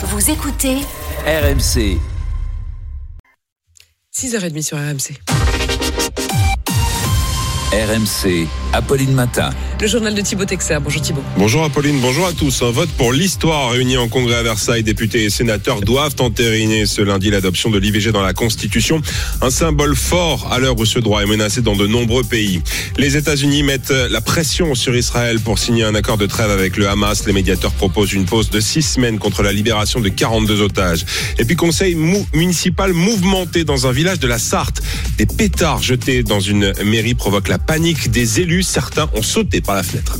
Vous écoutez RMC. 6h30 sur RMC. RMC. Apolline Matin. Le journal de Thibaut Texer. Bonjour Thibaut. Bonjour Apolline, bonjour à tous. Un vote pour l'histoire réuni en congrès à Versailles. Députés et sénateurs doivent entériner ce lundi l'adoption de l'IVG dans la Constitution. Un symbole fort à l'heure où ce droit est menacé dans de nombreux pays. Les États-Unis mettent la pression sur Israël pour signer un accord de trêve avec le Hamas. Les médiateurs proposent une pause de six semaines contre la libération de 42 otages. Et puis conseil municipal mouvementé dans un village de la Sarthe. Des pétards jetés dans une mairie provoquent la panique des élus. Certains ont sauté par la fenêtre.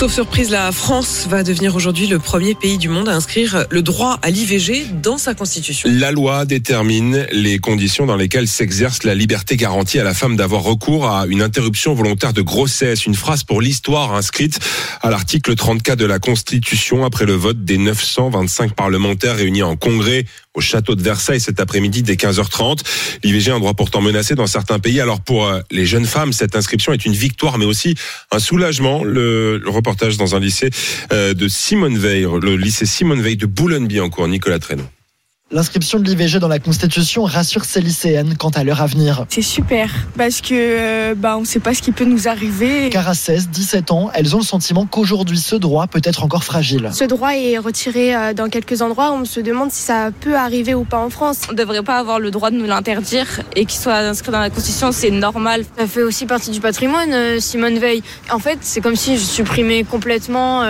Sauf surprise, la France va devenir aujourd'hui le premier pays du monde à inscrire le droit à l'IVG dans sa constitution. La loi détermine les conditions dans lesquelles s'exerce la liberté garantie à la femme d'avoir recours à une interruption volontaire de grossesse. Une phrase pour l'histoire inscrite à l'article 34 de la Constitution après le vote des 925 parlementaires réunis en congrès au château de Versailles cet après-midi dès 15h30. L'IVG, un droit pourtant menacé dans certains pays. Alors pour euh, les jeunes femmes, cette inscription est une victoire, mais aussi un soulagement. Le, dans un lycée euh, de Simone Veil, le lycée Simone Veil de Boulogne-Billancourt, Nicolas Traîneau. L'inscription de l'IVG dans la Constitution rassure ces lycéennes quant à leur avenir. C'est super parce que euh, bah, on ne sait pas ce qui peut nous arriver. Car à 16, 17 ans, elles ont le sentiment qu'aujourd'hui ce droit peut être encore fragile. Ce droit est retiré euh, dans quelques endroits. On se demande si ça peut arriver ou pas en France. On ne devrait pas avoir le droit de nous l'interdire et qu'il soit inscrit dans la Constitution, c'est normal. Ça fait aussi partie du patrimoine, euh, Simone Veil. En fait, c'est comme si je supprimais complètement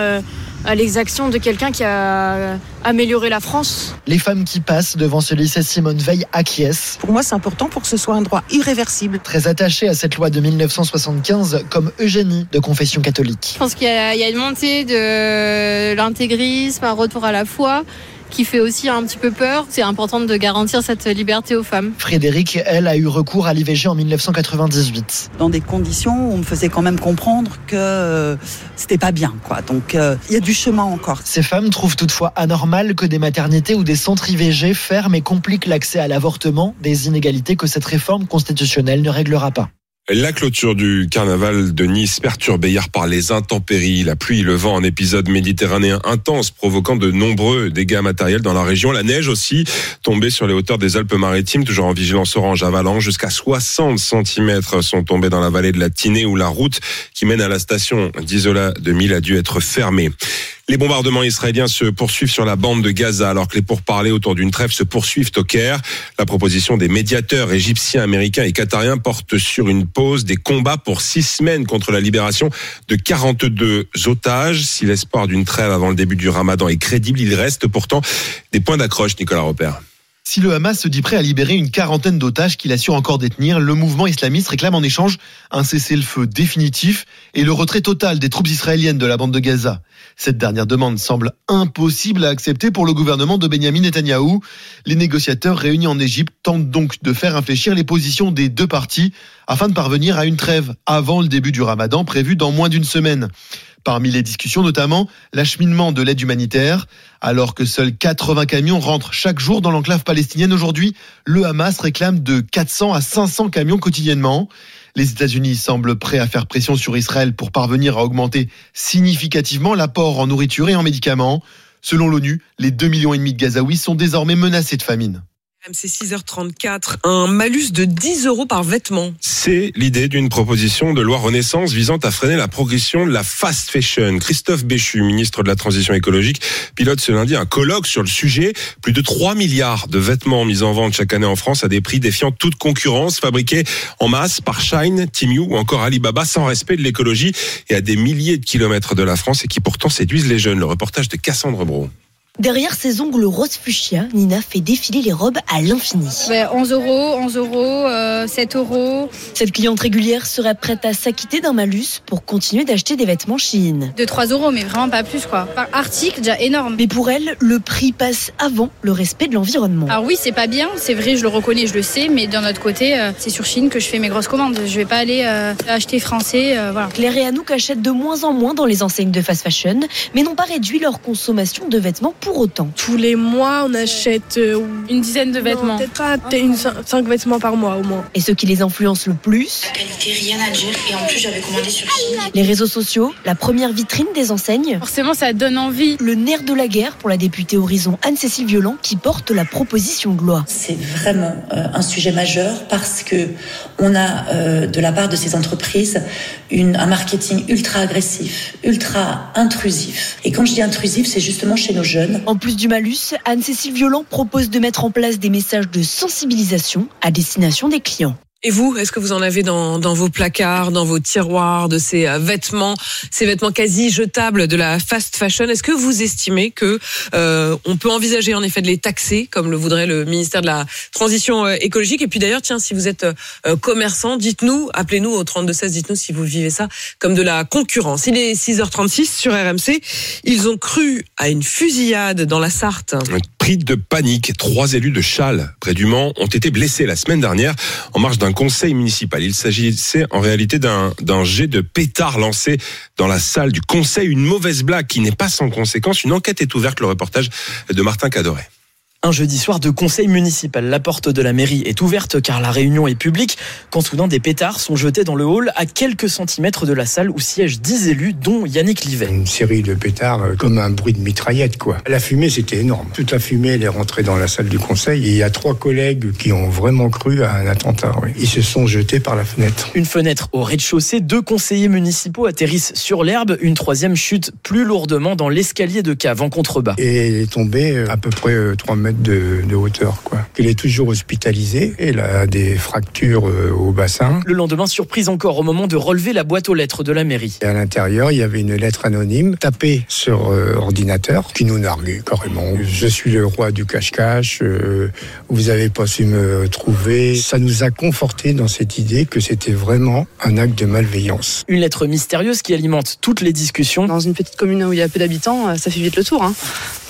à l'exaction de quelqu'un qui a amélioré la France. Les femmes qui passent devant ce lycée Simone Veil acquiescent. Pour moi, c'est important pour que ce soit un droit irréversible. Très attachée à cette loi de 1975, comme Eugénie de confession catholique. Je pense qu'il y, a une montée de l'intégrisme, un retour à la foi qui fait aussi un petit peu peur. C'est important de garantir cette liberté aux femmes. Frédéric, elle, a eu recours à l'IVG en 1998. Dans des conditions où on me faisait quand même comprendre que euh, c'était pas bien, quoi. Donc euh, il y a du chemin encore. Ces femmes trouvent toutefois anormal que des maternités ou des centres IVG ferment et compliquent l'accès à l'avortement, des inégalités que cette réforme constitutionnelle ne réglera pas. La clôture du carnaval de Nice perturbée hier par les intempéries, la pluie, le vent, un épisode méditerranéen intense provoquant de nombreux dégâts matériels dans la région. La neige aussi tombée sur les hauteurs des Alpes-Maritimes, toujours en vigilance orange avalanche. Jusqu'à 60 cm sont tombés dans la vallée de la Tinée où la route qui mène à la station d'Isola de Mille a dû être fermée. Les bombardements israéliens se poursuivent sur la bande de Gaza alors que les pourparlers autour d'une trêve se poursuivent au Caire. La proposition des médiateurs égyptiens, américains et qatariens porte sur une pause des combats pour six semaines contre la libération de 42 otages. Si l'espoir d'une trêve avant le début du ramadan est crédible, il reste pourtant des points d'accroche, Nicolas Repère. Si le Hamas se dit prêt à libérer une quarantaine d'otages qu'il assure encore détenir, le mouvement islamiste réclame en échange un cessez-le-feu définitif et le retrait total des troupes israéliennes de la bande de Gaza. Cette dernière demande semble impossible à accepter pour le gouvernement de Benjamin Netanyahou. Les négociateurs réunis en Égypte tentent donc de faire infléchir les positions des deux parties afin de parvenir à une trêve avant le début du ramadan prévu dans moins d'une semaine. Parmi les discussions, notamment l'acheminement de l'aide humanitaire. Alors que seuls 80 camions rentrent chaque jour dans l'enclave palestinienne aujourd'hui, le Hamas réclame de 400 à 500 camions quotidiennement. Les États-Unis semblent prêts à faire pression sur Israël pour parvenir à augmenter significativement l'apport en nourriture et en médicaments. Selon l'ONU, les 2,5 millions de Gazaouis sont désormais menacés de famine. C'est 6h34, un malus de 10 euros par vêtement. C'est l'idée d'une proposition de loi Renaissance visant à freiner la progression de la fast fashion. Christophe Béchu, ministre de la Transition écologique, pilote ce lundi un colloque sur le sujet. Plus de 3 milliards de vêtements mis en vente chaque année en France à des prix défiant toute concurrence, fabriqués en masse par Shine, Timiu ou encore Alibaba sans respect de l'écologie et à des milliers de kilomètres de la France et qui pourtant séduisent les jeunes. Le reportage de Cassandre Bro. Derrière ses ongles rose fuchsia, Nina fait défiler les robes à l'infini. 11 euros, 11 euros, 7 euh, euros. Cette cliente régulière serait prête à s'acquitter d'un malus pour continuer d'acheter des vêtements Shein. De 3 euros, mais vraiment pas plus quoi. Par article, déjà énorme. Mais pour elle, le prix passe avant le respect de l'environnement. Alors oui, c'est pas bien, c'est vrai, je le reconnais, je le sais, mais d'un autre côté, euh, c'est sur Chine que je fais mes grosses commandes. Je vais pas aller euh, acheter français, voilà. Claire et Anouk achètent de moins en moins dans les enseignes de fast fashion, mais n'ont pas réduit leur consommation de vêtements pour autant. Tous les mois, on achète euh, Une dizaine de vêtements. peut-être pas une, cinq vêtements par mois au moins. Et ce qui les influence le plus La qualité, rien à dire. Et en plus, j'avais commandé sur Chine. Les réseaux sociaux, la première vitrine des enseignes. Forcément, ça donne envie. Le nerf de la guerre pour la députée Horizon Anne-Cécile Violent qui porte la proposition de loi. C'est vraiment euh, un sujet majeur parce que on a euh, de la part de ces entreprises une, un marketing ultra agressif, ultra intrusif. Et quand je dis intrusif, c'est justement chez nos jeunes. En plus du malus, Anne-Cécile Violent propose de mettre en place des messages de sensibilisation à destination des clients. Et vous, est-ce que vous en avez dans, dans vos placards, dans vos tiroirs de ces euh, vêtements, ces vêtements quasi jetables de la fast fashion? Est-ce que vous estimez que euh, on peut envisager en effet de les taxer, comme le voudrait le ministère de la Transition euh, écologique? Et puis d'ailleurs, tiens, si vous êtes euh, commerçant, dites-nous, appelez-nous au 3216, dites-nous si vous vivez ça comme de la concurrence. Il est 6h36 sur RMC. Ils ont cru à une fusillade dans la Sarthe. Pris de panique, trois élus de Châles, près du Mans, ont été blessés la semaine dernière en marge d'un conseil municipal. Il s'agissait en réalité d'un jet de pétard lancé dans la salle du conseil. Une mauvaise blague qui n'est pas sans conséquence. Une enquête est ouverte, le reportage de Martin Cadoret. Un jeudi soir de conseil municipal, la porte de la mairie est ouverte car la réunion est publique quand soudain des pétards sont jetés dans le hall à quelques centimètres de la salle où siègent 10 élus dont Yannick Livet. Une série de pétards euh, comme un bruit de mitraillette quoi. La fumée c'était énorme. Toute la fumée elle est rentrée dans la salle du conseil et il y a trois collègues qui ont vraiment cru à un attentat. oui. Ils se sont jetés par la fenêtre. Une fenêtre au rez-de-chaussée, deux conseillers municipaux atterrissent sur l'herbe, une troisième chute plus lourdement dans l'escalier de cave en contrebas. Et elle est tombée euh, à peu près euh, 3 mètres de, de hauteur quoi. Il est toujours hospitalisé. Elle a des fractures euh, au bassin. Le lendemain, surprise encore au moment de relever la boîte aux lettres de la mairie. Et à l'intérieur, il y avait une lettre anonyme tapée sur euh, ordinateur qui nous narguait carrément. Je suis le roi du cache-cache, euh, vous avez pas su me trouver. Ça nous a conforté dans cette idée que c'était vraiment un acte de malveillance. Une lettre mystérieuse qui alimente toutes les discussions. Dans une petite commune où il y a peu d'habitants, ça fait vite le tour. hein.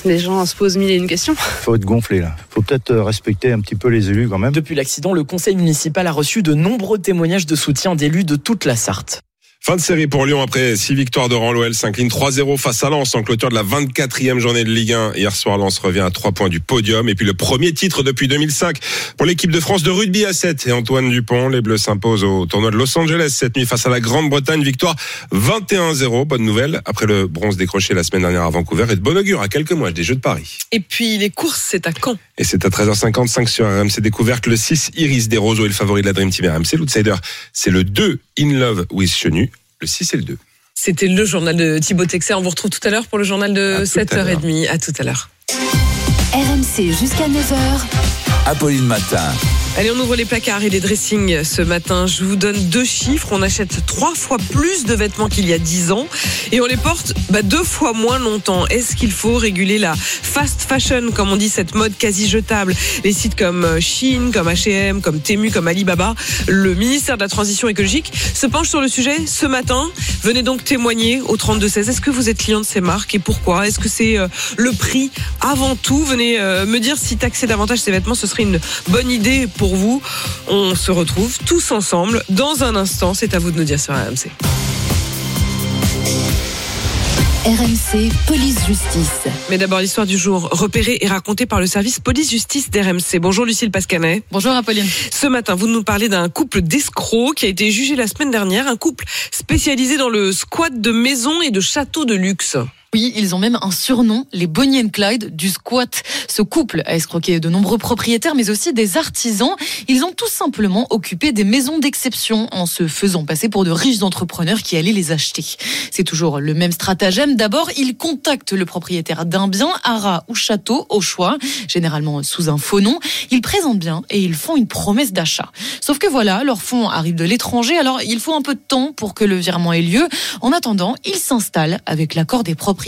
Les gens se posent mille et une questions. faut être gonflé là. Faut peut-être euh, respecter un petit peu les élus quand même. Depuis l'accident, le conseil municipal a reçu de nombreux témoignages de soutien d'élus de toute la Sarthe. Fin de série pour Lyon après six victoires de rang. L'OL s'incline 3-0 face à Lens en clôture de la 24e journée de Ligue 1. Hier soir, Lens revient à 3 points du podium. Et puis le premier titre depuis 2005 pour l'équipe de France de rugby à 7. Et Antoine Dupont, les Bleus s'imposent au tournoi de Los Angeles cette nuit face à la Grande-Bretagne. Victoire 21-0. Bonne nouvelle après le bronze décroché la semaine dernière à Vancouver et de bon augure à quelques mois des Jeux de Paris. Et puis les courses, c'est à quand Et c'est à 13h55 sur RMC Découverte. Le 6, Iris Desroseaux est le favori de la Dream Team RMC. L'outsider, c'est le 2, In Love with Chenu. Le 6 et le 2. C'était le journal de Thibaut Texer. On vous retrouve tout à l'heure pour le journal de À tout à 7h30. À tout à l'heure. RMC jusqu'à 9h. Apolline Matin. Allez, on ouvre les placards et les dressings ce matin. Je vous donne deux chiffres. On achète trois fois plus de vêtements qu'il y a dix ans et on les porte bah, deux fois moins longtemps. Est-ce qu'il faut réguler la fast fashion, comme on dit, cette mode quasi jetable? Les sites comme euh, Shein, comme H&M, comme Temu, comme Alibaba, le ministère de la Transition écologique se penche sur le sujet ce matin. Venez donc témoigner au 3216. Est-ce que vous êtes client de ces marques et pourquoi? Est-ce que c'est euh, le prix avant tout? Venez euh, me dire si taxer davantage ces vêtements, ce serait une bonne idée pour vous. On se retrouve tous ensemble dans un instant. C'est à vous de nous dire sur RMC. RMC Police Justice. Mais d'abord, l'histoire du jour, repérée et racontée par le service police-justice d'RMC. Bonjour Lucille Pascanet. Bonjour Apolline. Ce matin, vous nous parlez d'un couple d'escrocs qui a été jugé la semaine dernière, un couple spécialisé dans le squat de maisons et de châteaux de luxe. Oui, ils ont même un surnom, les Bonnie Clyde du squat. Ce couple a escroqué de nombreux propriétaires, mais aussi des artisans. Ils ont tout simplement occupé des maisons d'exception en se faisant passer pour de riches entrepreneurs qui allaient les acheter. C'est toujours le même stratagème. D'abord, ils contactent le propriétaire d'un bien, haras ou château, au choix, généralement sous un faux nom. Ils présentent bien et ils font une promesse d'achat. Sauf que voilà, leurs fonds arrivent de l'étranger, alors il faut un peu de temps pour que le virement ait lieu. En attendant, ils s'installent avec l'accord des propriétaires.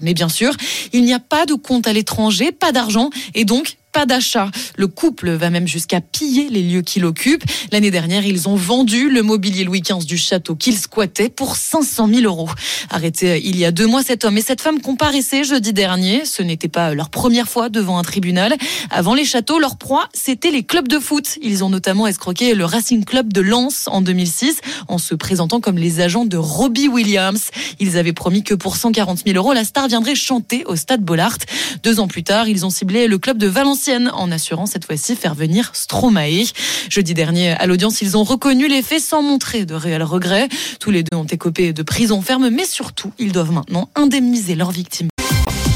Mais bien sûr, il n'y a pas de compte à l'étranger, pas d'argent et donc pas d'achat. Le couple va même jusqu'à piller les lieux qu'il occupe. L'année dernière, ils ont vendu le mobilier Louis XV du château qu'ils squattaient pour 500 000 euros. Arrêté il y a deux mois, cet homme et cette femme comparaissaient jeudi dernier. Ce n'était pas leur première fois devant un tribunal. Avant les châteaux, leur proie, c'était les clubs de foot. Ils ont notamment escroqué le Racing Club de Lens en 2006 en se présentant comme les agents de Robbie Williams. Ils avaient promis que pour 140 000 euros, la star viendrait chanter au stade Bollard. Deux ans plus tard, ils ont ciblé le club de Valenciennes en assurant cette fois-ci faire venir Stromae. Jeudi dernier, à l'audience, ils ont reconnu les faits sans montrer de réels regrets. Tous les deux ont écopé de prison ferme, mais surtout, ils doivent maintenant indemniser leurs victimes.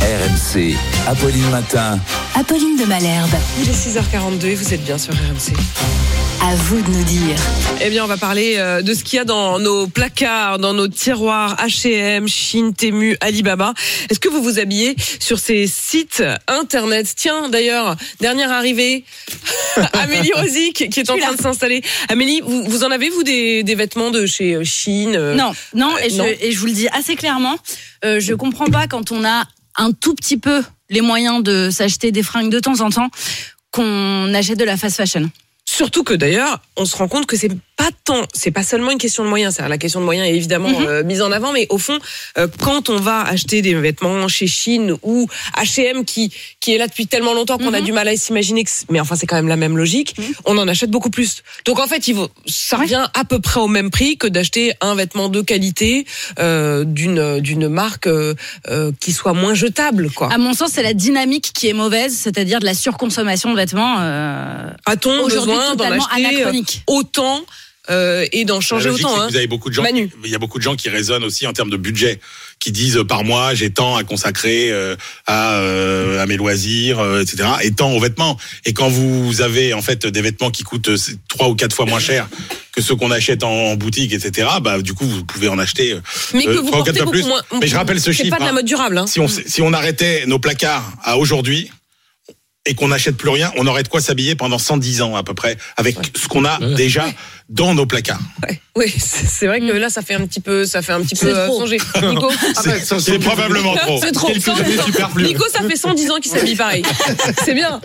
RMC, Apolline Matin. Apolline de Malherbe. Il est 6h42 et vous êtes bien sur RMC. À vous de nous dire. Eh bien, on va parler euh, de ce qu'il y a dans nos placards, dans nos tiroirs H&M, Chine, Temu, Alibaba. Est-ce que vous vous habillez sur ces sites internet? Tiens, d'ailleurs, dernière arrivée, Amélie Rosic qui est en train de s'installer. Amélie, vous, vous en avez vous des, des vêtements de chez euh, Chine euh, Non, non, euh, et, non. Je, et je vous le dis assez clairement, euh, je comprends pas quand on a un tout petit peu les moyens de s'acheter des fringues de temps en temps qu'on achète de la fast fashion. Surtout que d'ailleurs, on se rend compte que c'est pas tant, c'est pas seulement une question de moyens. C'est la question de moyens est évidemment Mhm. euh, mise en avant, mais au fond, euh, quand on va acheter des vêtements chez Chine ou H&M qui qui est là depuis tellement longtemps qu'on a Mhm. du mal à s'imaginer, que mais enfin c'est quand même la même logique, on en achète beaucoup plus. Donc en fait, il vaut, ça revient à peu près au même prix que d'acheter un vêtement de qualité euh, d'une d'une marque euh, qui soit moins jetable, quoi. À mon sens, c'est la dynamique qui est mauvaise, c'est-à-dire de la surconsommation de vêtements. Euh, A-t-on aujourd'hui besoin d'en acheter autant euh, et d'en changer logique, autant c'est que hein. Vous avez beaucoup de gens. Manu. Il y a beaucoup de gens qui raisonnent aussi en termes de budget, qui disent euh, par mois j'ai tant à consacrer euh, à euh, à mes loisirs, euh, etc. Et tant aux vêtements. Et quand vous avez en fait des vêtements qui coûtent euh, trois ou quatre fois moins cher que ceux qu'on achète en, en boutique, etc. Bah du coup vous pouvez en acheter. Mais que euh, vous trois ou portez quatre fois beaucoup plus. moins. Mais je rappelle ce C'est chiffre. pas de la hein. mode durable. Hein. Si on si on arrêtait nos placards à aujourd'hui et qu'on n'achète plus rien, on aurait de quoi s'habiller pendant 110 ans à peu près avec ce qu'on a déjà dans nos placards. Oui, c'est vrai que là, ça fait un petit peu, ça fait un petit peu C'est euh, trop. songer. Nico, ah C'est probablement trop. c'est trop. Nico, ça fait 110 ans qu'il s'habille pareil. C'est bien.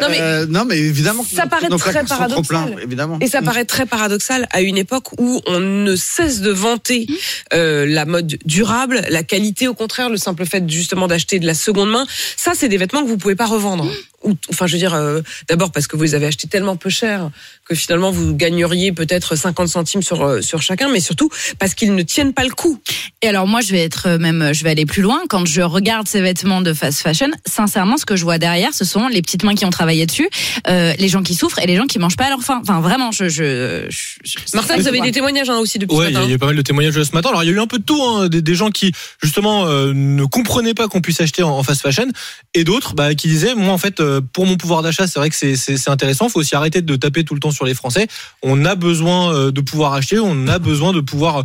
Non mais Euh, non, mais évidemment. ça nos- paraît nos très paradoxal. pleins, évidemment. Et ça paraît très paradoxal à une époque où on ne cesse de vanter euh, la mode durable, la qualité au contraire, le simple fait justement d'acheter de la seconde main. Ça, c'est des vêtements que vous pouvez pas revendre. Ou, enfin, je veux dire, euh, d'abord parce que vous les avez achetés tellement peu cher que finalement vous gagneriez peut-être 50 centimes sur euh, sur chacun, mais surtout parce qu'ils ne tiennent pas le coup. Et alors moi, je vais être euh, même, je vais aller plus loin. Quand je regarde ces vêtements de fast fashion, sincèrement, ce que je vois derrière, ce sont les petites mains qui ont travaillé dessus, euh, les gens qui souffrent et les gens qui mangent pas à leur faim. Enfin, vraiment, je, je, je- je- Martin, vous avez des témoignages hein, aussi depuis Ouais, ce il y, a- matin. il y a eu pas mal de témoignages ce matin. Alors, il y a eu un peu de tout, hein, des, des gens qui justement euh, ne comprenaient pas qu'on puisse acheter en, en fast fashion, et d'autres bah, qui disaient, moi en fait, euh, pour mon pouvoir d'achat, c'est vrai que c'est- intéressant. Il faut aussi arrêter de taper tout le temps sur les Français. On a besoin euh, de pouvoir acheter, on a besoin de pouvoir, euh,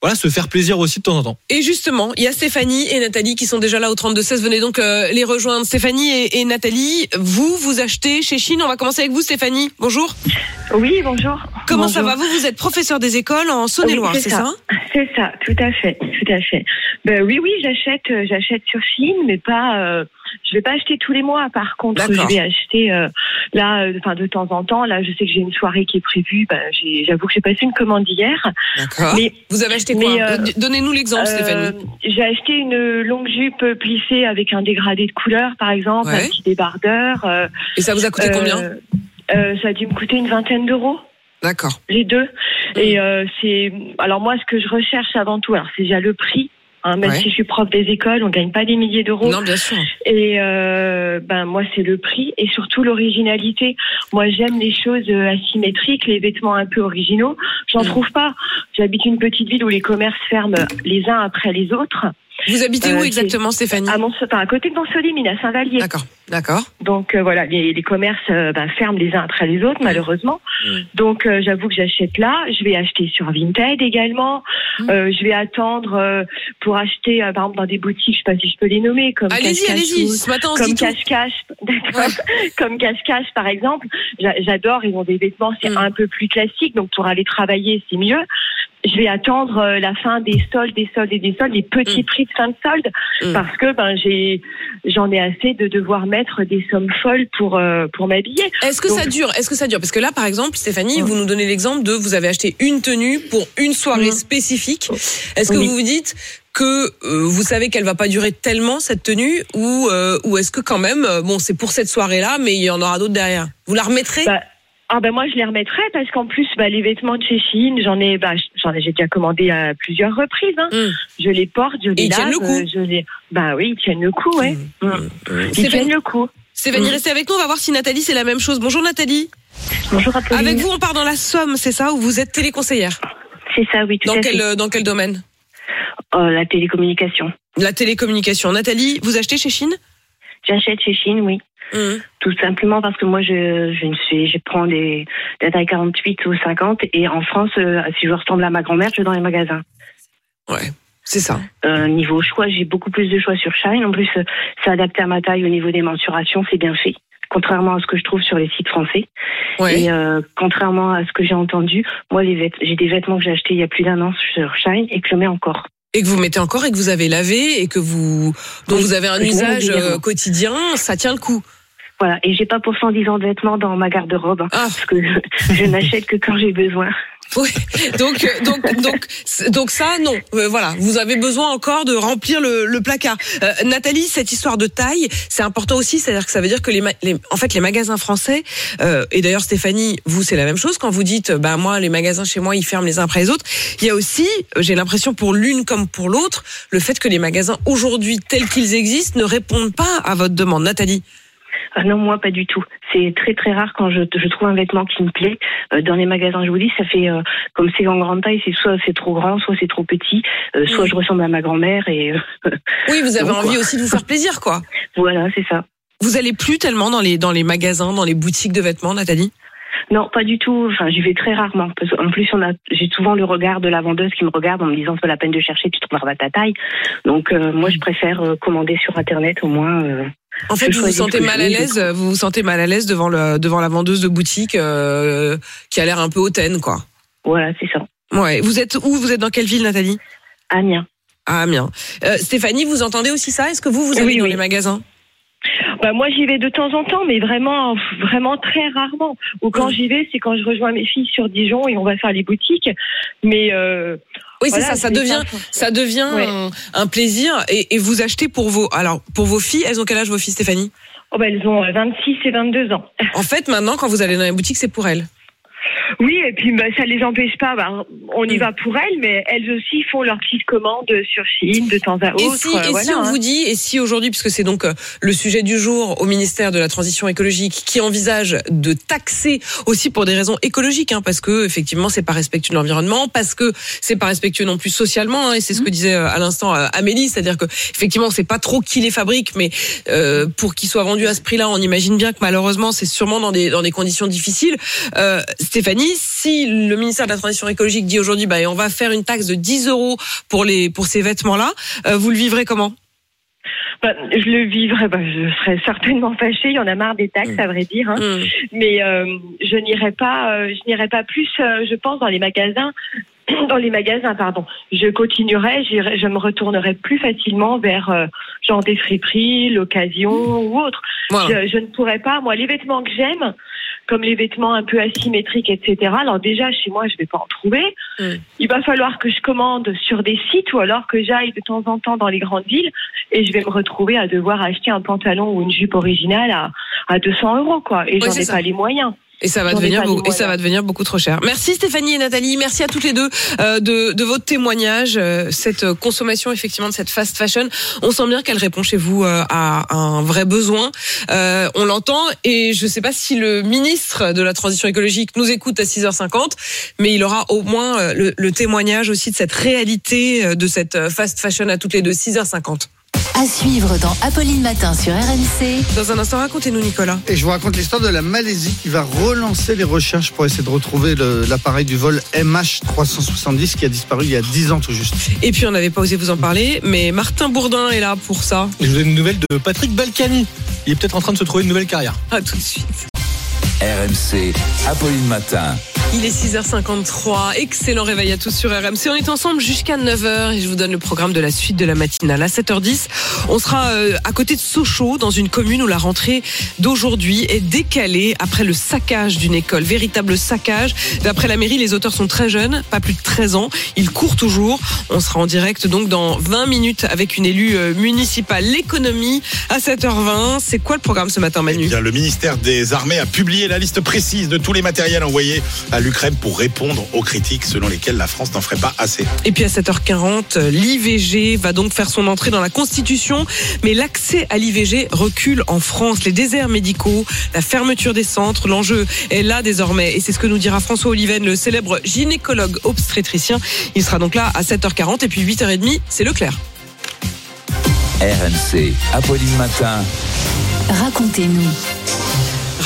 voilà, se faire plaisir aussi de temps en temps. Et justement, il y a Stéphanie et Nathalie qui sont déjà là au 32-16. Venez donc euh, les rejoindre. Stéphanie et, et Nathalie, vous, vous achetez chez Chine. On va commencer avec vous, Stéphanie. Bonjour. Oui, bonjour. Comment ça va. Vous, vous êtes professeur des écoles en Saône-et-Loire, Oui, c'est ça, C'est ça, tout à fait, tout à fait. Ben oui, oui, j'achète, euh, j'achète sur Chine, mais pas. Euh, je vais pas acheter tous les mois. Par contre, je vais acheter euh, là, euh, enfin de temps en temps. Là, je sais que j'ai une soirée qui est prévue. Ben, j'avoue que j'ai passé une commande hier. D'accord. Mais Vous avez acheté quoi euh, Donnez-nous l'exemple, Euh, Stéphanie. J'ai acheté une longue jupe plissée avec un dégradé de couleur, par exemple, Ouais. un petit débardeur. euh, Et ça vous a coûté euh, combien euh, Ça a dû me coûter une vingtaine d'euros. D'accord. Les deux. Et euh, c'est alors moi ce que je recherche avant tout, alors c'est déjà le prix. Hein, même Ouais. si je suis prof des écoles, on gagne pas des milliers d'euros. Non, bien sûr. Et euh, ben moi c'est le prix et surtout l'originalité. Moi j'aime les choses euh, asymétriques, les vêtements un peu originaux. J'en Mm. trouve pas. J'habite une petite ville où les commerces ferment les uns après les autres. Vous habitez où Euh, exactement, Stéphanie À enfin, à côté de Montsolimine, à Saint-Vallier. D'accord, d'accord. Donc euh, voilà, les, les commerces euh, ben, ferment les uns après les autres, malheureusement. Donc j'avoue que j'achète là. Je vais acheter sur Vinted également. Mm. Euh, je vais attendre pour acheter, par exemple, dans des boutiques, je sais pas si je peux les nommer, comme Allez-y, allez-y. Ce matin, on comme cache-cache, d'accord, comme cache-cache par exemple. J'a- J'adore, ils ont des vêtements, c'est Mm. un peu plus classique, donc pour aller travailler, c'est mieux. Je vais attendre euh, la fin des soldes, des soldes et des soldes, les petits prix de fin de solde, Mm. parce que ben j'ai, j'en ai assez de devoir mettre des sommes folles pour euh, pour m'habiller. Est-ce que Donc, ça dure Est-ce que ça dure? Parce que là, par exemple, Stéphanie, vous nous donnez l'exemple de vous avez acheté une tenue pour une soirée spécifique. Est-ce que Oui. vous vous dites que euh, vous savez qu'elle va pas durer tellement cette tenue ou euh, ou est-ce que quand même bon c'est pour cette soirée-là mais il y en aura d'autres derrière? Vous la remettrez? Bah, Ah ben moi je les remettrai parce qu'en plus bah, les vêtements de chez Chine j'en ai bah, j'en ai j'ai déjà commandé à plusieurs reprises hein. je les porte je les ils tiennent le coup. je les bah oui ils tiennent le coup ouais Mm. ils tiennent le coup Mm. restez avec nous, on va voir si Nathalie c'est la même chose. Bonjour Nathalie. Bonjour Apolline. Avec vous, on part dans la Somme, c'est ça, où vous êtes téléconseillère? C'est ça, oui, tout dans à quel, fait. euh, Dans quel domaine? Euh, la télécommunication. La télécommunication. Nathalie, vous achetez chez Chine J'achète chez Chine, oui. Mmh. Tout simplement parce que moi, je, je ne suis, je prends des, des tailles 48 ou 50 et en France, euh, si je ressemble à ma grand-mère, je vais dans les magasins. Ouais, c'est ça. Euh, niveau choix, j'ai beaucoup plus de choix sur Shine. En plus, euh, c'est adapté à ma taille au niveau des mensurations, c'est bien fait. Contrairement à ce que je trouve sur les sites français. Ouais. Et euh, contrairement à ce que j'ai entendu, moi, j'ai des vêtements que j'ai achetés il y a plus d'un an sur Shine et que je mets encore. Et que vous mettez encore et que vous avez lavé et que vous dont Oui, vous avez un usage quotidien, ça tient le coup. Voilà, et j'ai pas pour 110 ans de vêtements dans ma garde-robe, hein, Ah. parce que je, je n'achète que quand j'ai besoin. Oui. Donc euh, donc donc c- donc ça non. Euh, voilà, vous avez besoin encore de remplir le, le placard. Euh, Nathalie, cette histoire de taille, c'est important aussi, c'est-à-dire que ça veut dire que les, les- en fait les magasins français euh, et d'ailleurs Stéphanie, vous c'est la même chose quand vous dites bah moi les magasins chez moi ils ferment les uns après les autres. Il y a aussi, euh, j'ai l'impression pour l'une comme pour l'autre, le fait que les magasins aujourd'hui tels qu'ils existent ne répondent pas à votre demande. Nathalie. Ah non, moi pas du tout. C'est très très rare quand je, je trouve un vêtement qui me plaît. Euh, dans les magasins, je vous dis, ça fait euh, comme c'est en grande taille, c'est soit c'est trop grand, soit c'est trop petit, euh, soit je ressemble à ma grand-mère et. euh, Oui, vous avez donc, envie quoi. aussi de vous faire plaisir quoi. Voilà, c'est ça. Vous allez plus tellement dans les dans les magasins, dans les boutiques de vêtements, Nathalie? Non, pas du tout. Enfin, j'y vais très rarement. Parce qu'en plus, on a, j'ai souvent le regard de la vendeuse qui me regarde en me disant c'est pas la peine de chercher, tu trouveras ta taille. Donc, euh, moi, je préfère euh, commander sur internet au moins. euh, En fait, vous vous sentez mal à l'aise, vous vous sentez mal à l'aise devant le devant la vendeuse de boutique euh, qui a l'air un peu hautaine, quoi. Voilà, c'est ça. Ouais. Vous êtes où? Vous êtes dans quelle ville, Nathalie? Amiens. Ah, Amiens. Euh, Stéphanie, vous entendez aussi ça? Est-ce que vous vous allez Oui, dans oui. les magasins? Bah, moi, j'y vais de temps en temps, mais vraiment, vraiment très rarement. Ou quand j'y vais, c'est quand je rejoins mes filles sur Dijon et on va faire les boutiques. Mais euh, Oui, c'est ça. Ça devient, ça devient Ouais. un, un plaisir. Et, et vous achetez pour vos, alors pour vos filles, elles ont quel âge vos filles, Stéphanie? Oh, bah, elles ont euh, 26 et 22 ans. En fait, maintenant, quand vous allez dans les boutiques, c'est pour elles. Oui, et puis bah, ça les empêche pas. Bah, on Mm. y va pour elles, mais elles aussi font leurs petites commandes sur Chine de temps à autre. Et si, euh, et si on hein. vous dit, et si aujourd'hui, puisque c'est donc euh, le sujet du jour au ministère de la Transition écologique, qui envisage de taxer aussi pour des raisons écologiques, hein, parce que effectivement c'est pas respectueux de l'environnement, parce que c'est pas respectueux non plus socialement, hein, et c'est ce que disait euh, à l'instant euh, Amélie, c'est-à-dire que effectivement sait pas trop qui les fabrique, mais euh, pour qu'ils soient vendus à ce prix-là, on imagine bien que malheureusement c'est sûrement dans des dans des conditions difficiles. Euh, Stéphanie, si le ministère de la Transition écologique dit aujourd'hui, bah on va faire une taxe de 10 euros pour les pour ces vêtements-là, euh, vous le vivrez comment? Bah, je le vivrais, bah, je serais certainement fâchée. Il y en a marre des taxes, Mm. à vrai dire. hein. Mais euh, je n'irai pas, euh, je n'irai pas plus, euh, je pense, dans les magasins. Dans les magasins, pardon. Je continuerai, je me retournerai plus facilement vers genre des friperies, l'occasion ou autre. Voilà. Je, je ne pourrais pas. Moi, les vêtements que j'aime, comme les vêtements un peu asymétriques, etc. Alors déjà, chez moi, je vais pas en trouver. Il va falloir que je commande sur des sites ou alors que j'aille de temps en temps dans les grandes villes et je vais me retrouver à devoir acheter un pantalon ou une jupe originale à, à 200 euros, quoi. Et j'en ai ça. pas les moyens. Et ça va devenir beaucoup, et ça va devenir beaucoup trop cher. Merci Stéphanie et Nathalie, merci à toutes les deux euh, de, de votre témoignage, euh, cette euh, consommation effectivement de cette fast fashion. On sent bien qu'elle répond chez vous euh, à un vrai besoin. Euh, on l'entend et je ne sais pas si le ministre de la transition écologique nous écoute à 6h50, mais il aura au moins euh, le, le témoignage aussi de cette réalité de cette fast fashion à toutes les deux 6h50. À suivre dans Apolline Matin sur RMC. Dans un instant, racontez-nous Nicolas. Et je vous raconte l'histoire de la Malaisie qui va relancer les recherches pour essayer de retrouver l'appareil du vol MH370 qui a disparu il y a 10 ans tout juste. Et puis on n'avait pas osé vous en parler, mais Martin Bourdin est là pour ça. Et je vous donne une nouvelle de Patrick Balkany. Il est peut-être en train de se trouver une nouvelle carrière. À tout de suite. RMC, Apolline Matin. Il est 6h53. Excellent réveil à tous sur RMC. On est ensemble jusqu'à 9h et je vous donne le programme de la suite de la matinale. À 7h10, on sera euh, à côté de Sochaux, dans une commune où la rentrée d'aujourd'hui est décalée après le saccage d'une école. Véritable saccage. D'après la mairie, les auteurs sont très jeunes, pas plus de 13 ans. Ils courent toujours. On sera en direct donc dans 20 minutes avec une élue euh, municipale. L'économie à 7h20. C'est quoi le programme ce matin, Manu? Eh bien, le ministère des Armées a publié la liste précise de tous les matériels envoyés à l'Ukraine pour répondre aux critiques selon lesquelles la France n'en ferait pas assez. Et puis à 7h40, l'IVG va donc faire son entrée dans la Constitution, mais l'accès à l'IVG recule en France. Les déserts médicaux, la fermeture des centres, l'enjeu est là désormais. Et c'est ce que nous dira François Oliven, le célèbre gynécologue obstétricien. Il sera donc là à 7h40 et puis 8h30, c'est Leclerc. RMC, Apolline Matin. Racontez-nous.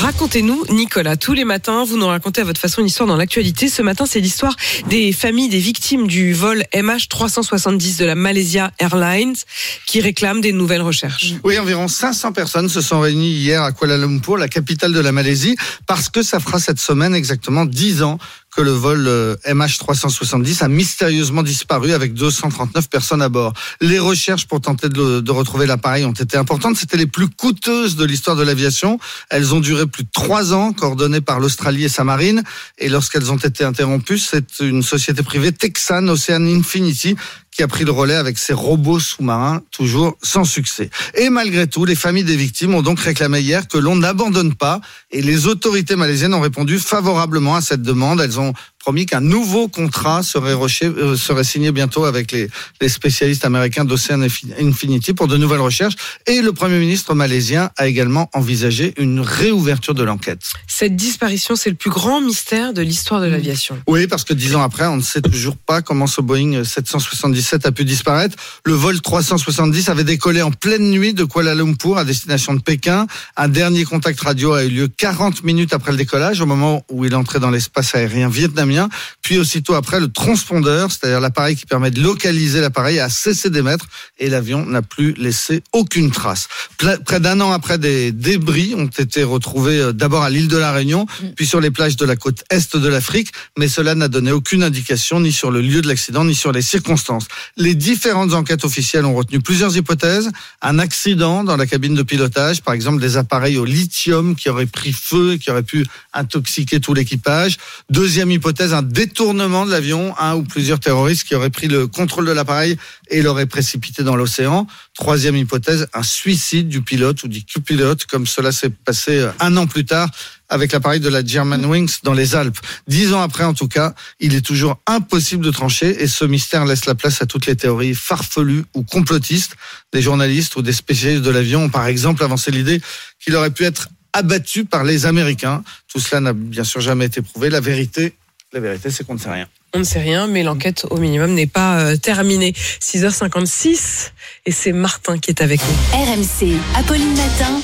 Racontez-nous, Nicolas, tous les matins, vous nous racontez à votre façon une histoire dans l'actualité. Ce matin, c'est l'histoire des familles des victimes du vol MH370 de la Malaysia Airlines qui réclament des nouvelles recherches. Oui, environ 500 personnes se sont réunies hier à Kuala Lumpur, la capitale de la Malaisie, parce que ça fera cette semaine exactement 10 ans que le vol euh, MH370 a mystérieusement disparu avec 239 personnes à bord. Les recherches pour tenter de, retrouver l'appareil ont été importantes. C'était les plus coûteuses de l'histoire de l'aviation. Elles ont duré plus de trois ans, coordonnées par l'Australie et sa marine. Et lorsqu'elles ont été interrompues, c'est une société privée Texan Ocean Infinity qui a pris le relais avec ses robots sous-marins, toujours sans succès. Et malgré tout, les familles des victimes ont donc réclamé hier que l'on n'abandonne pas, et les autorités malaisiennes ont répondu favorablement à cette demande. Elles ont promis qu'un nouveau contrat serait, reché- euh, serait signé bientôt avec les, les spécialistes américains d'Ocean Infinity pour de nouvelles recherches. Et le Premier ministre malaisien a également envisagé une réouverture de l'enquête. Cette disparition, c'est le plus grand mystère de l'histoire de l'aviation. Oui, parce que dix ans après, on ne sait toujours pas comment ce Boeing 777 a pu disparaître. Le vol 370 avait décollé en pleine nuit de Kuala Lumpur à destination de Pékin. Un dernier contact radio a eu lieu 40 minutes après le décollage, au moment où il entrait dans l'espace aérien vietnamien. Puis aussitôt après, le transpondeur, c'est-à-dire l'appareil qui permet de localiser l'appareil, a cessé d'émettre et l'avion n'a plus laissé aucune trace. Près d'un an après, des débris ont été retrouvés euh, d'abord à l'île de la Réunion, puis sur les plages de la côte est de l'Afrique, mais cela n'a donné aucune indication ni sur le lieu de l'accident ni sur les circonstances. Les différentes enquêtes officielles ont retenu plusieurs hypothèses. Un accident dans la cabine de pilotage, par exemple des appareils au lithium qui auraient pris feu et qui auraient pu intoxiquer tout l'équipage. Deuxième hypothèse, un détournement de l'avion, un ou plusieurs terroristes qui auraient pris le contrôle de l'appareil et l'auraient précipité dans l'océan. Troisième hypothèse, un suicide du pilote ou du copilote, comme cela s'est passé euh, un an plus tard avec l'appareil de la Germanwings dans les Alpes. Dix ans après, en tout cas, il est toujours impossible de trancher et ce mystère laisse la place à toutes les théories farfelues ou complotistes. Des journalistes ou des spécialistes de l'avion ont par exemple avancé l'idée qu'il aurait pu être abattu par les Américains. Tout cela n'a bien sûr jamais été prouvé. La vérité, la vérité, c'est qu'on ne sait rien. On ne sait rien, mais l'enquête au minimum n'est pas euh, terminée. 6h56 et c'est Martin qui est avec nous. RMC, Apolline Matin.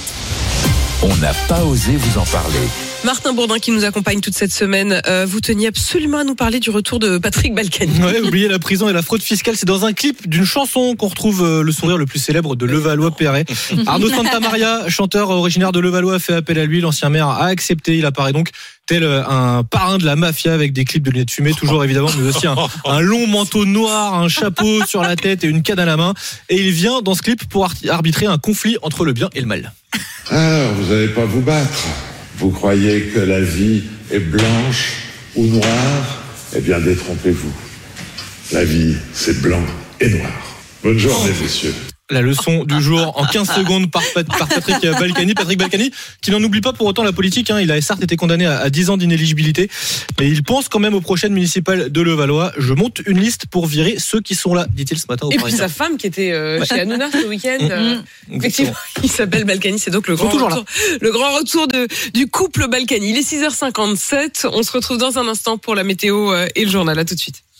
On n'a pas osé vous en parler. Martin Bourdin qui nous accompagne toute cette semaine. Euh, vous teniez absolument à nous parler du retour de Patrick Balkany. Ouais, oubliez la prison et la fraude fiscale. C'est dans un clip d'une chanson qu'on retrouve euh, le sourire le plus célèbre de Levallois-Perret. Arnaud Santamaria, chanteur originaire de Levallois, a fait appel à lui. L'ancien maire a accepté. Il apparaît donc tel un parrain de la mafia avec des clips de lunettes fumées, toujours évidemment, mais aussi un, un long manteau noir, un chapeau sur la tête et une canne à la main. Et il vient dans ce clip pour ar- arbitrer un conflit entre le bien et le mal. Ah, vous n'allez pas vous battre. Vous croyez que la vie est blanche ou noire? Eh bien, détrompez-vous. La vie, c'est blanc et noir. Bonne journée, messieurs. La leçon du jour en 15 secondes par, par Patrick Balkany. Patrick Balkany, qui n'en oublie pas pour autant la politique. hein. Il a certes été condamné à, à 10 ans d'inéligibilité, mais il pense quand même aux prochaines municipales de Levallois. Je monte une liste pour virer ceux qui sont là, dit-il ce matin au Et puis sa femme qui était euh, Ouais. chez Hanouna ce week-end. Mm, euh, effectivement, il s'appelle Balkany. C'est donc le grand retour, le grand retour de, du couple Balkany. Il est 6h57. On se retrouve dans un instant pour la météo euh, et le journal. À tout de suite.